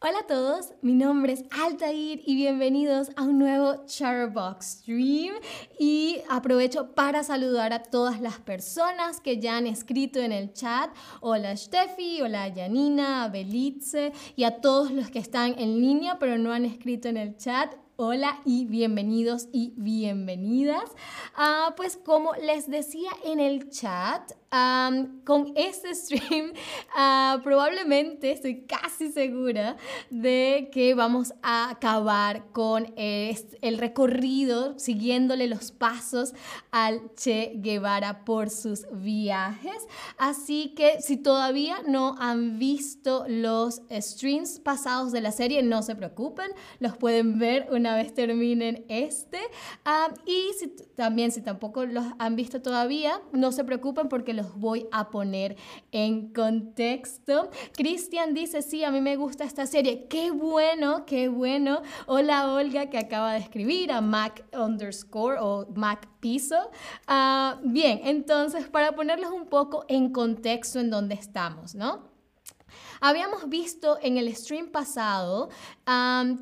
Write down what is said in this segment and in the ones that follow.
Hola a todos, mi nombre es Altair y bienvenidos a un nuevo Charbox Stream y aprovecho para saludar a todas las personas que ya han escrito en el chat. Hola Steffi, hola Janina, Belitze y a todos los que están en línea pero no han escrito en el chat. Hola y bienvenidos y bienvenidas. Ah, pues como les decía en el chat, con este stream uh, probablemente estoy casi segura de que vamos a acabar con el recorrido siguiéndole los pasos al Che Guevara por sus viajes. Así que si todavía no han visto los streams pasados de la serie, no se preocupen, los pueden ver una vez terminen este. y si, también si tampoco los han visto todavía, no se preocupen porque los voy a poner en contexto. Cristian dice, sí, a mí me gusta esta serie. Qué bueno, qué bueno. Hola Olga que acaba de escribir a Mac underscore o Mac piso. Ah, bien, entonces para ponerlos un poco en contexto en donde estamos, ¿no? Habíamos visto en el stream pasado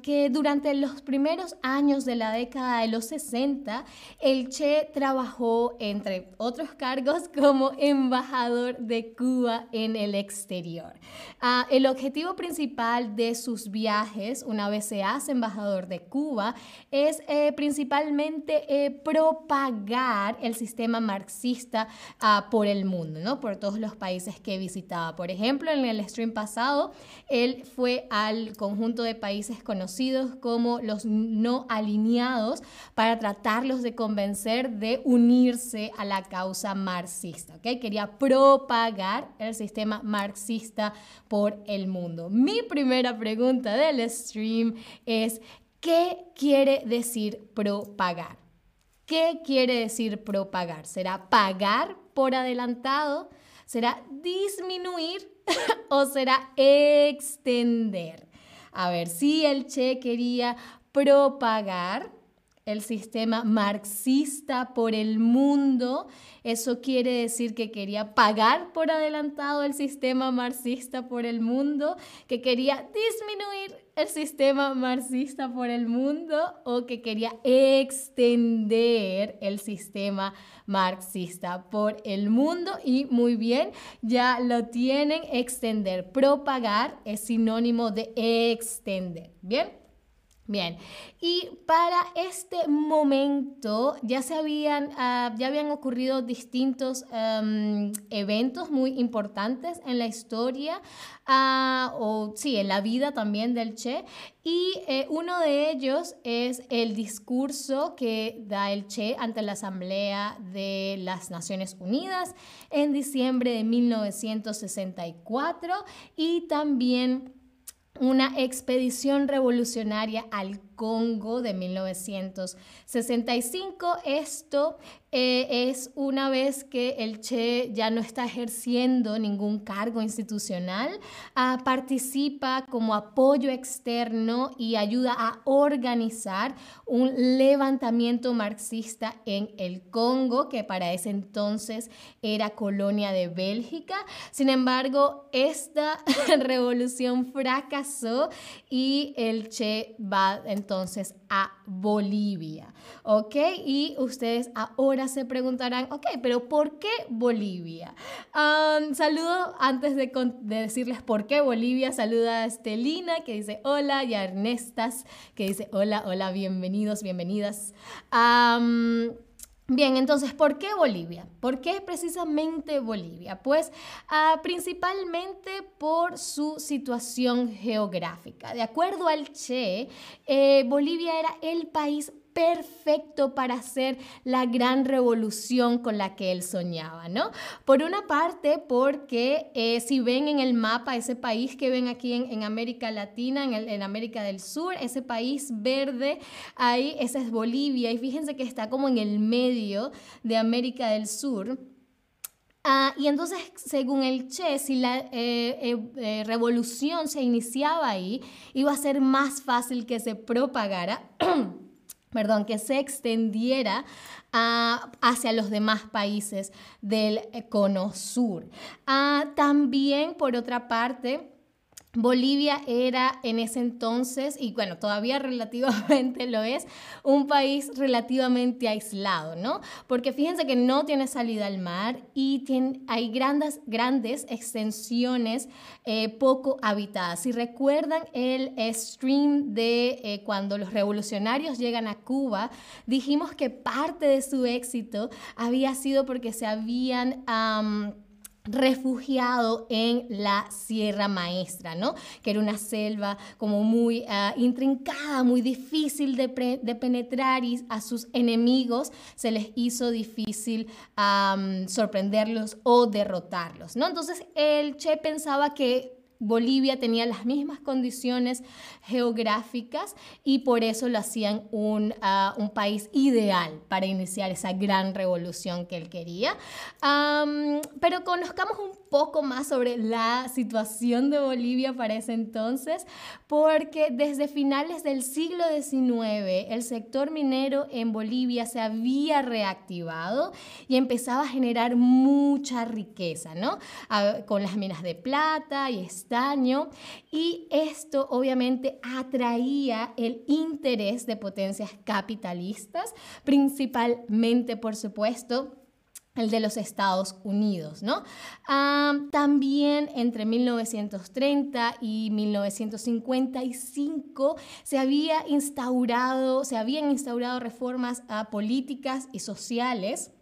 que durante los primeros años de la década de los 60, el Che trabajó, entre otros cargos, como embajador de Cuba en el exterior. Ah, el objetivo principal de sus viajes, una vez se hace embajador de Cuba, es eh, principalmente eh, propagar el sistema marxista ah, por el mundo, ¿no? por todos los países que visitaba. Por ejemplo, en el stream pasado, él fue al conjunto de países conocidos como los no alineados para tratarlos de convencer de unirse a la causa marxista. ¿okay? Quería propagar el sistema marxista por el mundo. Mi primera pregunta del stream es, ¿qué quiere decir propagar? ¿Qué quiere decir propagar? ¿Será pagar por adelantado? ¿Será disminuir o será extender? A ver, si el Che quería propagar el sistema marxista por el mundo, eso quiere decir que quería pagar por adelantado el sistema marxista por el mundo, que quería disminuir el sistema marxista por el mundo o que quería extender el sistema marxista por el mundo y muy bien, ya lo tienen, extender, propagar es sinónimo de extender, ¿bien? Bien, y para este momento ya se habían, ah, ya habían ocurrido distintos em, eventos muy importantes en la historia, ah, o sí, en la vida también del Che, y eh, uno de ellos es el discurso que da el Che ante la Asamblea de las Naciones Unidas en diciembre de 1964 y también una expedición revolucionaria al Congo de 1965. Esto eh, es una vez que el Che ya no está ejerciendo ningún cargo institucional, ah, participa como apoyo externo y ayuda a organizar un levantamiento marxista en el Congo, que para ese entonces era colonia de Bélgica. Sin embargo, esta revolución fracasó y el Che va entonces a Bolivia, ¿ok? Y ustedes ahora se preguntarán, ok, pero ¿por qué Bolivia? saludo antes de, decirles por qué Bolivia, saluda a Estelina que dice hola y a Ernestas que dice hola, hola, bienvenidos, bienvenidas. Bien, entonces, ¿por qué Bolivia? ¿Por qué precisamente Bolivia? Pues ah, principalmente por su situación geográfica. De acuerdo al Che, eh, Bolivia era el país perfecto para hacer la gran revolución con la que él soñaba, ¿no? Por una parte, porque eh, si ven en el mapa ese país que ven aquí en, América Latina, en, América del Sur, ese país verde, ahí, esa es Bolivia, y fíjense que está como en el medio de América del Sur. Ah, y entonces, según el Che, si la eh, eh, revolución se iniciaba ahí, iba a ser más fácil que se propagara. perdón, que se extendiera hacia los demás países del cono sur. Ah, también, por otra parte, Bolivia era en ese entonces, y bueno, todavía relativamente lo es, un país relativamente aislado, ¿no? Porque fíjense que no tiene salida al mar y tiene, hay grandes, grandes extensiones eh, poco habitadas. Si recuerdan el stream de eh, cuando los revolucionarios llegan a Cuba, dijimos que parte de su éxito había sido porque se habían refugiado en la Sierra Maestra, ¿no? Que era una selva como muy ah, intrincada, muy difícil de, penetrar y a sus enemigos se les hizo difícil sorprenderlos o derrotarlos, ¿no? Entonces el Che pensaba que Bolivia tenía las mismas condiciones geográficas y por eso lo hacían un, ah, país ideal para iniciar esa gran revolución que él quería. pero conozcamos un poco más sobre la situación de Bolivia para ese entonces, porque desde finales del siglo XIX el sector minero en Bolivia se había reactivado y empezaba a generar mucha riqueza, ¿no? Con las minas de plata y estaño, y esto obviamente atraía el interés de potencias capitalistas, principalmente, por supuesto, el de los Estados Unidos, ¿no? también entre 1930 y 1955 se había instaurado, se habían instaurado reformas ah, políticas y sociales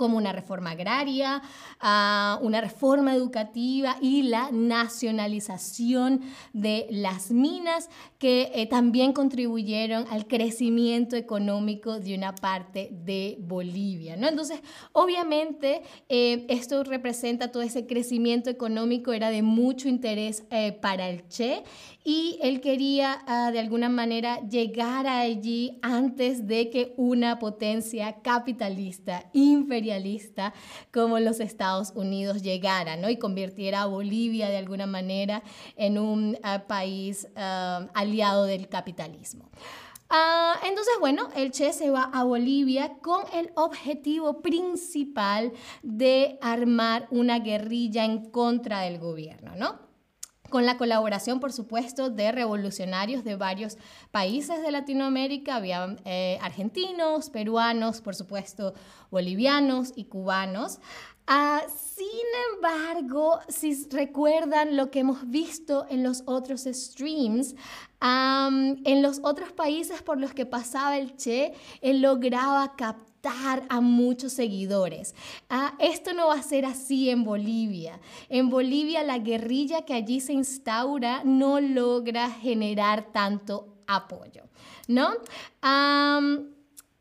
como una reforma agraria, ah, una reforma educativa y la nacionalización de las minas que eh, también contribuyeron al crecimiento económico de una parte de Bolivia. ¿no? Entonces, obviamente, eh, esto representa todo ese crecimiento económico, era de mucho interés eh, para el Che y él quería ah, de alguna manera llegar allí antes de que una potencia capitalista como los Estados Unidos llegara y convirtiera a Bolivia de alguna manera en un ah, país ah, aliado del capitalismo. entonces, bueno, el Che se va a Bolivia con el objetivo principal de armar una guerrilla en contra del gobierno, ¿no? Con la colaboración, por supuesto, de revolucionarios de varios países de Latinoamérica. Había eh, argentinos, peruanos, por supuesto, bolivianos y cubanos. Ah, sin embargo, si recuerdan lo que hemos visto en los otros streams, en los otros países por los que pasaba el Che, él lograba captar a muchos seguidores. Ah, esto no va a ser así en Bolivia. En Bolivia la guerrilla que allí se instaura no logra generar tanto apoyo, ¿no?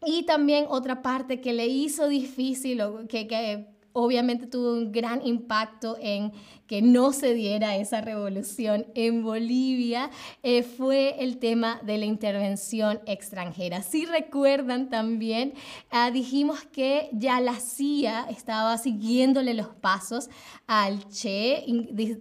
y también otra parte que le hizo difícil, que, que obviamente tuvo un gran impacto en que no se diera esa revolución en Bolivia eh, fue el tema de la intervención extranjera. Si recuerdan también, ah, dijimos que ya la CIA estaba siguiéndole los pasos al Che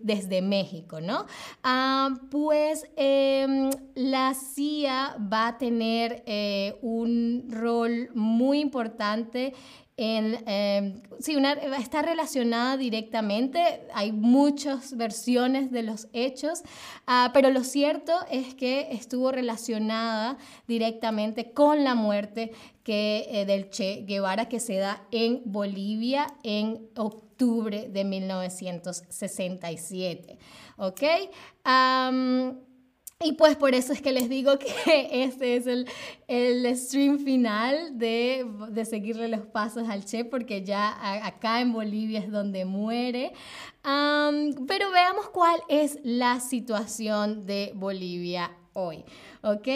desde México, ¿no? Ah, pues em, la CIA va a tener eh, un rol muy importante em, sí, una, está relacionada directamente, hay muchas versiones de los hechos, ah, pero lo cierto es que estuvo relacionada directamente con la muerte que, eh, del Che Guevara que se da en Bolivia en octubre de 1967. ¿Ok? Y pues por eso es que les digo que este es el, el stream final de, de, seguirle los pasos al Che, porque ya acá en Bolivia es donde muere. pero veamos cuál es la situación de Bolivia hoy. ¿ok?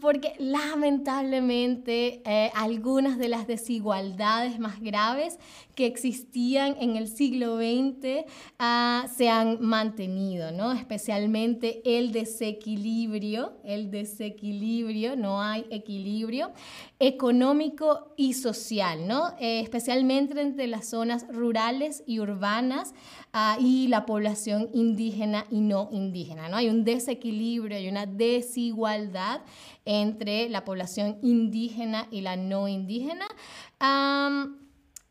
porque lamentablemente eh, algunas de las desigualdades más graves que existían en el siglo XX ah, se han mantenido, ¿no? Especialmente el desequilibrio, el desequilibrio, no hay equilibrio económico y social, ¿no? Eh, especialmente entre las zonas rurales y urbanas ah, y la población indígena y no indígena, ¿no? Hay un desequilibrio, hay una desigualdad entre la población indígena y la no indígena.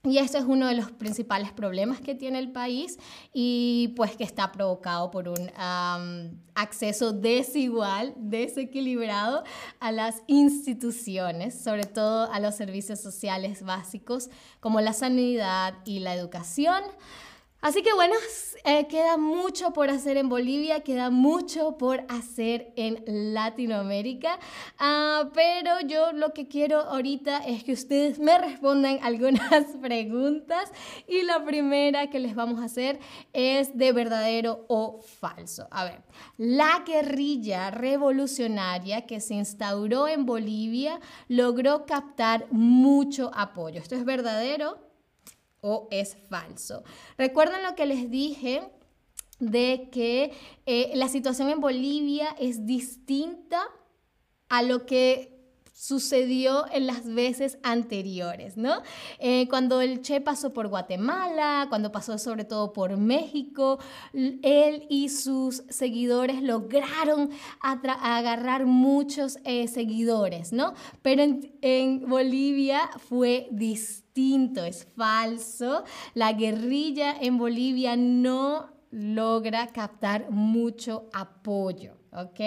Y este es uno de los principales problemas que tiene el país y pues que está provocado por un acceso desigual, desequilibrado a las instituciones, sobre todo a los servicios sociales básicos como la sanidad y la educación. Así que bueno, eh, queda mucho por hacer en Bolivia, queda mucho por hacer en Latinoamérica, ah, pero yo lo que quiero ahorita es que ustedes me respondan algunas preguntas y la primera que les vamos a hacer es de verdadero o falso. A ver, la guerrilla revolucionaria que se instauró en Bolivia logró captar mucho apoyo. ¿Esto es verdadero? O es falso. Recuerden lo que les dije de que eh, la situación en Bolivia es distinta a lo que sucedió en las veces anteriores, ¿no? Eh, cuando el Che pasó por Guatemala, cuando pasó sobre todo por México, él y sus seguidores lograron agarrar muchos eh, seguidores, ¿no? Pero en Bolivia fue distinto es falso. La guerrilla en Bolivia no logra captar mucho apoyo, ¿ok?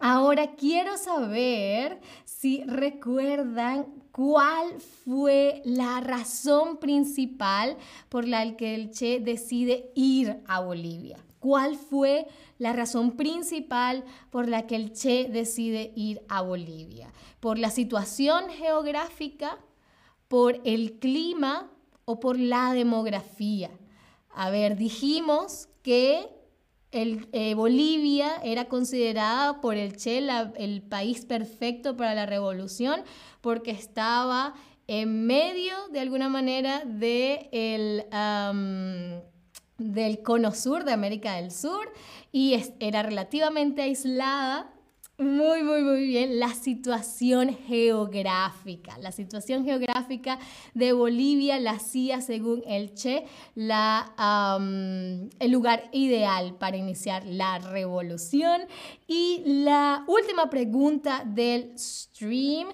Ahora quiero saber si recuerdan cuál fue la razón principal por la que el Che decide ir a Bolivia. ¿Cuál fue la razón principal por la que el Che decide ir a Bolivia? ¿Por la situación geográfica, por el clima o por la demografía? A ver, dijimos que el, eh, Bolivia era considerada por el Che el país perfecto para la revolución porque estaba en medio, de alguna manera, de el, del cono sur de América del Sur y era relativamente aislada. Muy, muy, muy bien. La situación geográfica. La situación geográfica de Bolivia la hacía, según el Che, la, el lugar ideal para iniciar la revolución. Y la última pregunta del stream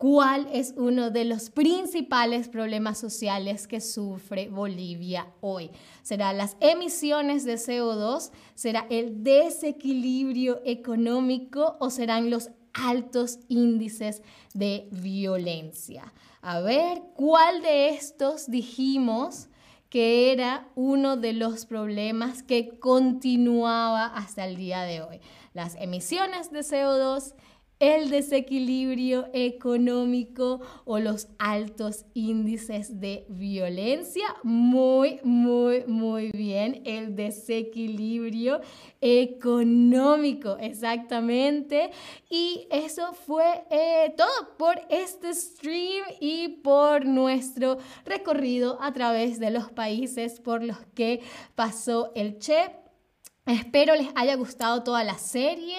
cuál es uno de los principales problemas sociales que sufre Bolivia hoy. ¿Será las emisiones de CO2? ¿Será el desequilibrio económico o serán los altos índices de violencia? A ver, ¿cuál de estos dijimos que era uno de los problemas que continuaba hasta el día de hoy? Las emisiones de CO2, el desequilibrio económico o los altos índices de violencia. Muy, muy, muy bien. El desequilibrio económico, exactamente. Y eso fue eh, todo por este stream y por nuestro recorrido a través de los países por los que pasó el Che. Espero les haya gustado toda la serie.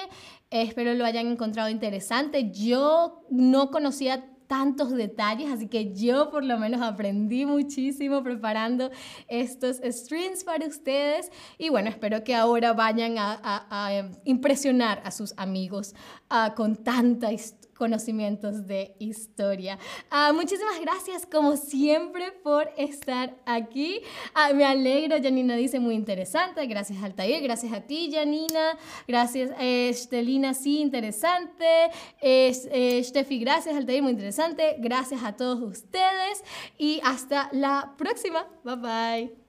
Espero lo hayan encontrado interesante. Yo no conocía tantos detalles, así que yo por lo menos aprendí muchísimo preparando estos streams para ustedes y bueno, espero que ahora vayan a, impresionar a sus amigos ah, con tanta historia conocimientos de historia. Ah, muchísimas gracias como siempre por estar aquí. Ah, me alegro, Janina dice muy interesante. Gracias Altair, gracias a ti Janina. Gracias Estelina, sí, interesante. Eh, Steffi, gracias Altair, muy interesante. Gracias a todos ustedes y hasta la próxima. Bye bye.